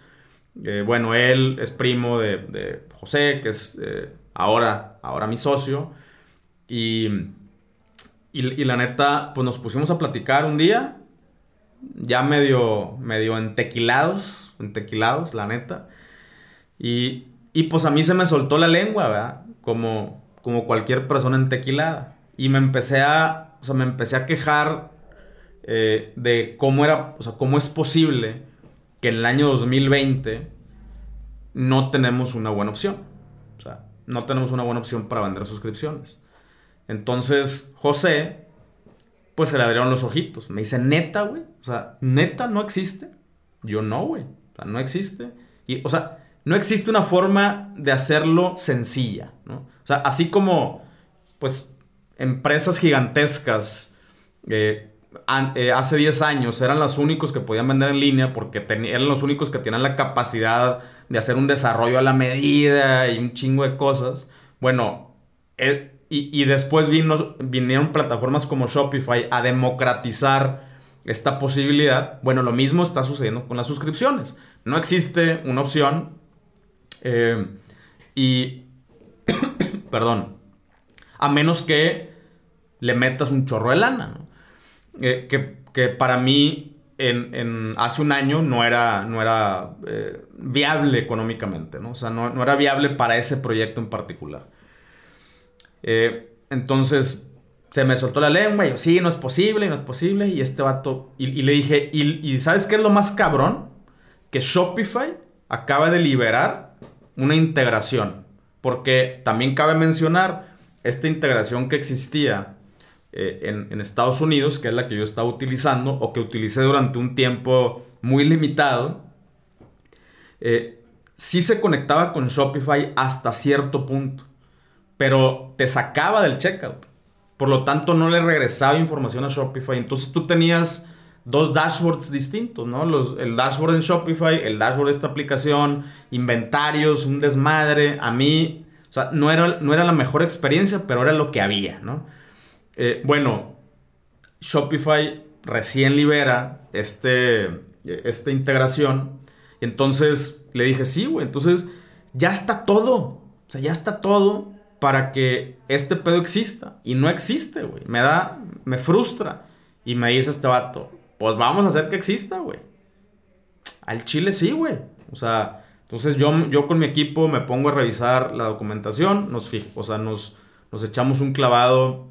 Eh, bueno, él es primo de, José, que es eh, ahora, ahora mi socio. Y, y, y, la neta, pues nos pusimos a platicar un día ya medio, medio entequilados, entequilados, la neta. Y, y pues a mí se me soltó la lengua, ¿verdad? Como, como cualquier persona entequilada. Y me empecé a, o sea, me empecé a quejar eh, de cómo era, o sea, cómo es posible que en el año 2020 no tenemos una buena opción. O sea, no tenemos una buena opción para vender suscripciones. Entonces, José pues se le abrieron los ojitos. Me dice, neta, güey. O sea, neta no existe. Yo no, güey. O sea, no existe. Y, o sea, no existe una forma de hacerlo sencilla, ¿no? O sea, así como, pues, empresas gigantescas eh, eh, hace 10 años eran los únicos que podían vender en línea porque eran los únicos que tenían la capacidad de hacer un desarrollo a la medida y un chingo de cosas. Bueno, eh, y, después vino, vinieron plataformas como Shopify a democratizar esta posibilidad. Bueno, lo mismo está sucediendo con las suscripciones. No existe una opción eh, y, (coughs) perdón, a menos que le metas un chorro de lana, ¿no? Eh, que, para mí en, hace un año no era, no era eh, viable económicamente, ¿no? O sea, no, era viable para ese proyecto en particular. Eh, entonces se me soltó la lengua y yo, sí, no es posible, no es posible. Y este vato, y, le dije, y, y, ¿sabes qué es lo más cabrón? Que Shopify acaba de liberar una integración. Porque también cabe mencionar esta integración que existía eh, en, Estados Unidos, que es la que yo estaba utilizando o que utilicé durante un tiempo muy limitado, eh, sí se conectaba con Shopify hasta cierto punto, pero te sacaba del checkout. Por lo tanto, no le regresaba información a Shopify. Entonces tú tenías dos dashboards distintos, ¿no? Los, el dashboard en Shopify, el dashboard de esta aplicación, inventarios, un desmadre. A mí, o sea, no era, no era la mejor experiencia, pero era lo que había, ¿no? Eh, bueno, Shopify recién libera este, esta integración. Entonces le dije, sí, güey, entonces ya está todo. O sea, ya está todo para que este pedo exista. Y no existe, güey. Me da, me frustra. Y me dice este vato, pues vamos a hacer que exista, güey. Al chile sí, güey. O sea, entonces yo, yo con mi equipo me pongo a revisar la documentación, nos fijo, o sea, nos, nos echamos un clavado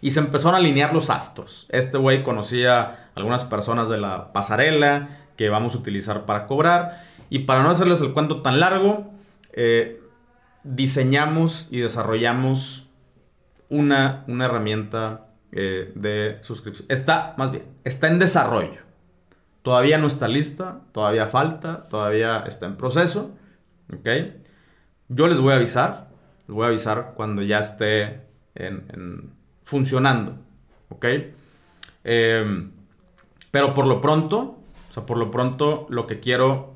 y se empezaron a alinear los astros. Este güey conocía algunas personas de la pasarela que vamos a utilizar para cobrar. Y para no hacerles el cuento tan largo, eh, diseñamos y desarrollamos una, una herramienta eh, de suscripción. Está, más bien, está en desarrollo. Todavía no está lista, todavía falta, todavía está en proceso. ¿Ok? Yo les voy a avisar. Les voy a avisar cuando ya esté en funcionando. ¿Ok? Em, pero por lo pronto, o sea, por lo pronto lo que quiero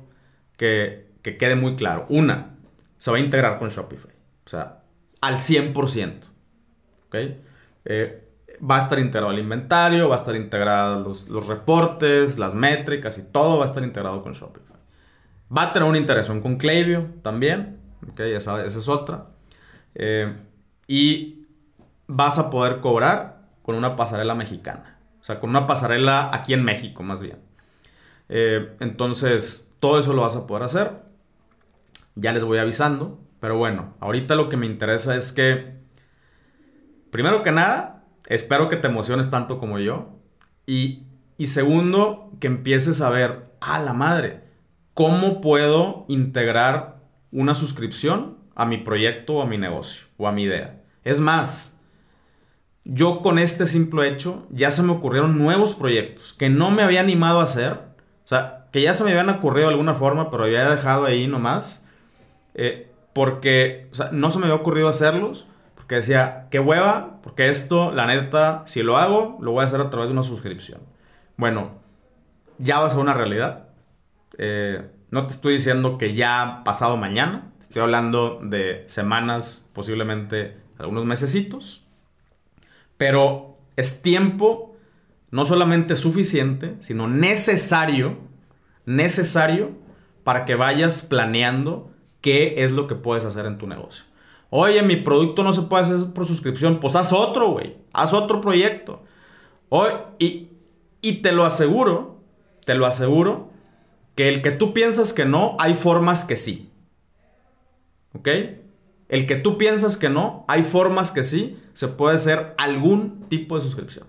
que, quede muy claro. Una, se va a integrar con Shopify. O sea, al 100%. ¿Ok? Eh, va a estar integrado el inventario, va a estar integrado los, reportes, las métricas y todo va a estar integrado con Shopify. Va a tener una integración con Klaviyo también. Esa es otra. Eh, y vas a poder cobrar con una pasarela mexicana. O sea, con una pasarela aquí en México, más bien. Eh, entonces, todo eso lo vas a poder hacer. Ya les voy avisando. Pero bueno, ahorita lo que me interesa es que, primero que nada, espero que te emociones tanto como yo. Y, y segundo, que empieces a ver, a la madre, ¿cómo puedo integrar una suscripción a mi proyecto o a mi negocio o a mi idea? Es más, yo con este simple hecho ya se me ocurrieron nuevos proyectos que no me había animado a hacer. O sea, que ya se me habían ocurrido de alguna forma, pero había dejado ahí nomás. Eh, porque, no se me había ocurrido hacerlos. Porque decía, qué hueva, porque esto, la neta, si lo hago, lo voy a hacer a través de una suscripción. Bueno, ya va a ser una realidad. Eh, no te estoy diciendo que ya pasado mañana. Estoy hablando de semanas, posiblemente algunos mesecitos. Pero es tiempo no solamente suficiente, sino necesario, necesario para que vayas planeando qué es lo que puedes hacer en tu negocio. Oye, mi producto no se puede hacer por suscripción, pues haz otro, güey. Haz otro proyecto. y, y te lo aseguro, te lo aseguro, que el que tú piensas que no, hay formas que sí. ¿Ok? El que tú piensas que no, hay formas que sí, se puede hacer algún tipo de suscripción.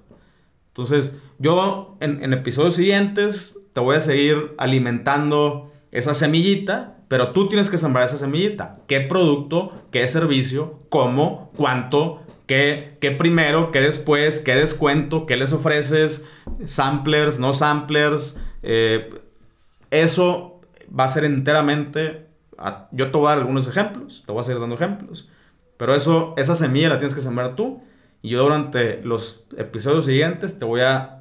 Entonces, yo en, episodios siguientes te voy a seguir alimentando esa semillita, pero tú tienes que sembrar esa semillita. ¿Qué producto? ¿Qué servicio? ¿Cómo? ¿Cuánto? ¿Qué, qué primero? ¿Qué después? ¿Qué descuento? ¿Qué les ofreces? ¿Samplers? ¿No samplers? Eh, eso va a ser enteramente... yo te voy a dar algunos ejemplos, te voy a seguir dando ejemplos. Pero eso, esa semilla la tienes que sembrar tú. Y yo durante los episodios siguientes te voy a...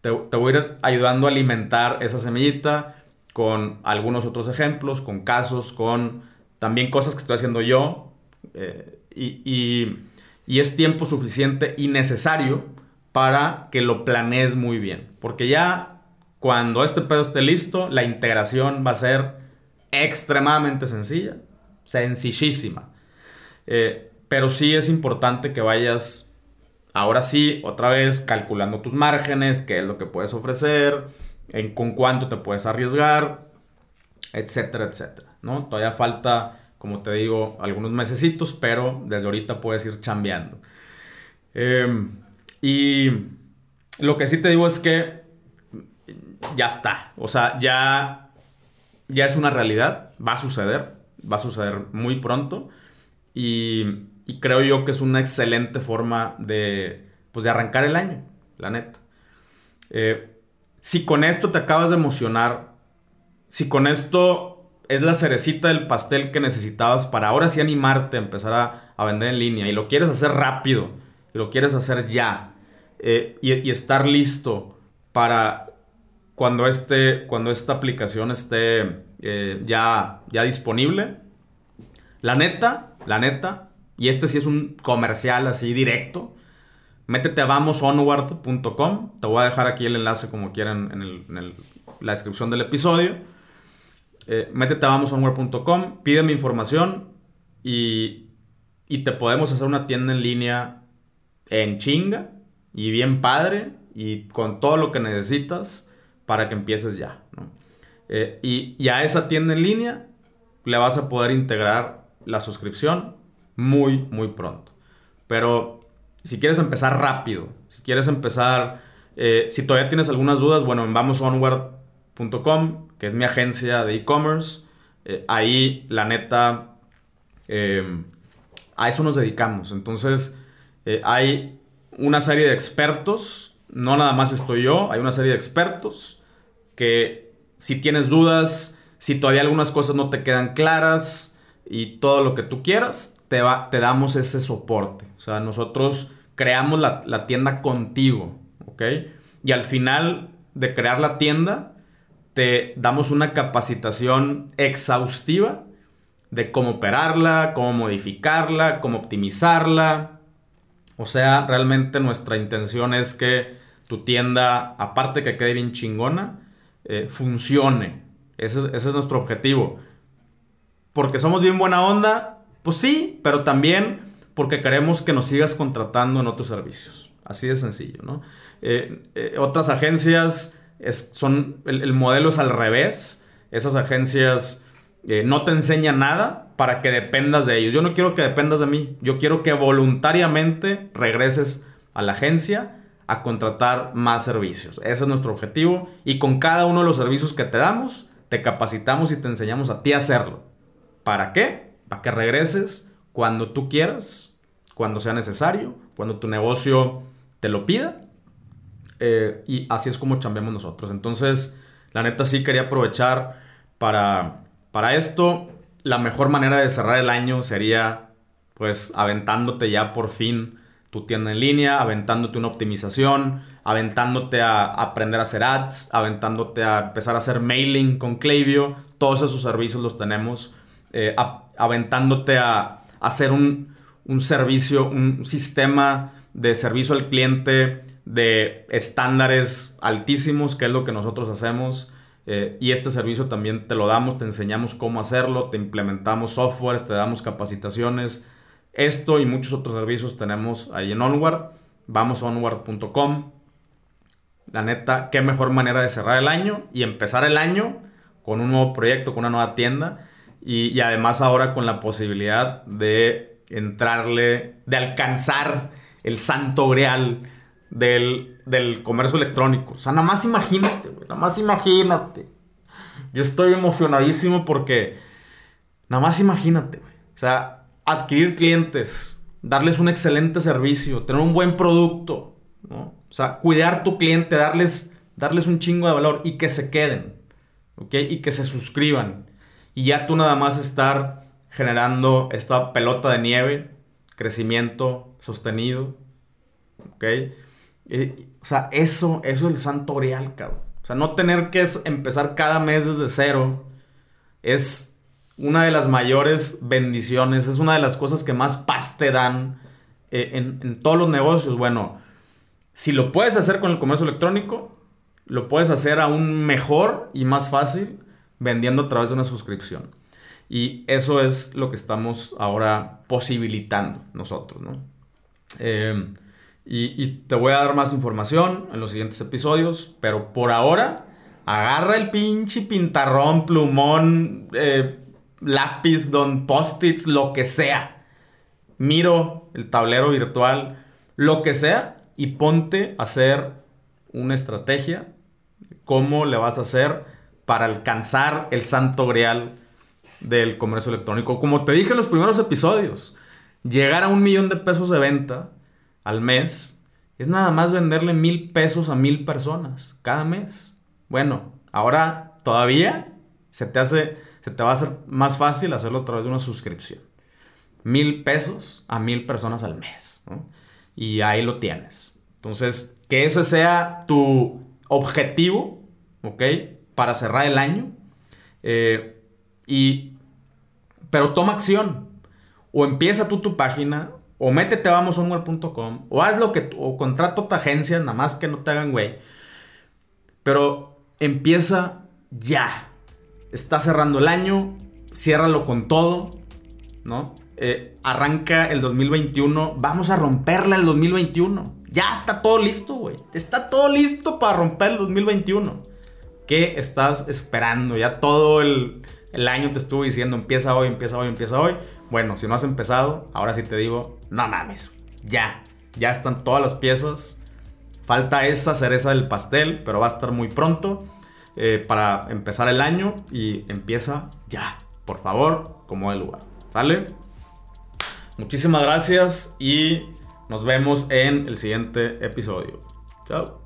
Te, voy a ir ayudando a alimentar esa semillita con algunos otros ejemplos, con casos, con también cosas que estoy haciendo yo. Eh, y, es tiempo suficiente y necesario para que lo planees muy bien. Porque ya cuando este pedo esté listo, la integración va a ser extremadamente sencilla, sencillísima. Eh, pero sí es importante que vayas, ahora sí, otra vez calculando tus márgenes, qué es lo que puedes ofrecer, en con cuánto te puedes arriesgar, etcétera, etcétera, ¿no? Todavía falta, como te digo, algunos mesecitos, pero desde ahorita puedes ir chambeando. Em, y lo que sí te digo es que ya está, o sea, ya, ya es una realidad, va a suceder, va a suceder muy pronto y, creo yo que es una excelente forma de, pues, de arrancar el año, la neta. Eh, si con esto te acabas de emocionar, si con esto es la cerecita del pastel que necesitabas para ahora sí animarte a empezar a, vender en línea y lo quieres hacer rápido, y lo quieres hacer ya, eh, y, estar listo para cuando, este, cuando esta aplicación esté eh, ya, ya disponible, la neta, la neta, y este sí es un comercial así directo, métete a vamosonward.com. Te voy a dejar aquí el enlace como quieran en, la descripción del episodio. Eh, métete a vamosonward.com, pídeme información y, y te podemos hacer una tienda en línea en chinga y bien padre y con todo lo que necesitas para que empieces ya. Eh, y, y a esa tienda en línea le vas a poder integrar la suscripción muy, muy pronto. Pero si quieres empezar rápido, si quieres empezar, eh, si todavía tienes algunas dudas, bueno, en vamosonward.com, que es mi agencia de e-commerce, eh, ahí la neta, eh, a eso nos dedicamos. Entonces, hay una serie de expertos, no nada más estoy yo, hay una serie de expertos que si tienes dudas, si todavía algunas cosas no te quedan claras y todo lo que tú quieras, te, va, te damos ese soporte. O sea, nosotros creamos la, tienda contigo, ¿ok? Y al final de crear la tienda, te damos una capacitación exhaustiva de cómo operarla, cómo modificarla, cómo optimizarla. O sea, realmente nuestra intención es que tu tienda, aparte que quede bien chingona, eh, funcione. Ese, ese, es nuestro objetivo. Porque somos bien buena onda, pues sí, pero también porque queremos que nos sigas contratando en otros servicios. Así de sencillo, ¿no? Eh, eh, otras agencias son, el, modelo es al revés. Esas agencias eh, no te enseñan nada para que dependas de ellos. Yo no quiero que dependas de mí. Yo quiero que voluntariamente regreses a la agencia a contratar más servicios. Ese es nuestro objetivo. Y con cada uno de los servicios que te damos, te capacitamos y te enseñamos a ti a hacerlo. ¿Para qué? Para que regreses cuando tú quieras, cuando sea necesario, cuando tu negocio te lo pida. Eh, y así es como chambeamos nosotros. Entonces, la neta sí quería aprovechar para, para esto. La mejor manera de cerrar el año sería pues aventándote ya por fin tu tienda en línea, aventándote una optimización, aventándote a aprender a hacer ads, aventándote a empezar a hacer mailing con Klaviyo. Todos esos servicios los tenemos. Eh, aventándote a hacer un, servicio, un sistema de servicio al cliente de estándares altísimos, que es lo que nosotros hacemos. Eh, y este servicio también te lo damos, te enseñamos cómo hacerlo, te implementamos software, te damos capacitaciones. Esto y muchos otros servicios tenemos ahí en Onward. Vamos a onward.com. La neta, qué mejor manera de cerrar el año y empezar el año con un nuevo proyecto, con una nueva tienda y, además ahora con la posibilidad de entrarle, de alcanzar el santo grial del, comercio electrónico. O sea, nada más imagínate, nada más imagínate. Yo estoy emocionadísimo porque, nada más imagínate, güey. O sea, adquirir clientes darles un excelente servicio, tener un buen producto. O sea, cuidar tu cliente, darles, darles un chingo de valor y que se queden, ¿ok? Y que se suscriban. Y ya tú nada más estar generando esta pelota de nieve, crecimiento sostenido, ¿ok? o sea, eso, eso es el santo grial, cabrón. O sea, no tener que empezar cada mes desde cero es una de las mayores bendiciones, es una de las cosas que más paz te dan eh, en, en, todos los negocios. Bueno, si lo puedes hacer con el comercio electrónico, lo puedes hacer aún mejor y más fácil vendiendo a través de una suscripción. Y eso es lo que estamos ahora posibilitando nosotros, ¿no? Eh, y, te voy a dar más información en los siguientes episodios, pero por ahora, agarra el pinche pintarrón, plumón, eh, lápiz, don post-its, lo que sea. Miro el tablero virtual, lo que sea, y ponte a hacer una estrategia, cómo le vas a hacer para alcanzar el santo grial del comercio electrónico. Como te dije en los primeros episodios, llegar a un millón de pesos de venta al mes es nada más venderle mil pesos a mil personas cada mes. Bueno, ahora todavía se te hace, se te va a hacer más fácil hacerlo a través de una suscripción. Mil pesos a mil personas al mes. Y ahí lo tienes. Entonces, que ese sea tu objetivo, ¿ok? Para cerrar el año. Eh, y, pero toma acción. O empieza tú tu página, o métete a amazonware.com, o haz lo que, o contrata otra agencia, nada más que no te hagan güey. Pero empieza ya. Está cerrando el año, ciérralo con todo, ¿no? Eh, arranca el 2021, vamos a romperla el 2021. Ya está todo listo, güey. Está todo listo para romper el 2021. ¿Qué estás esperando? Ya todo el, el año te estuvo diciendo, empieza hoy, empieza hoy, empieza hoy. Bueno, si no has empezado, ahora sí te digo, no mames, ya, ya están todas las piezas. Falta esa cereza del pastel, pero va a estar muy pronto eh, para empezar el año y empieza ya, por favor, como el lugar. ¿Sale? Muchísimas gracias y nos vemos en el siguiente episodio. Chao.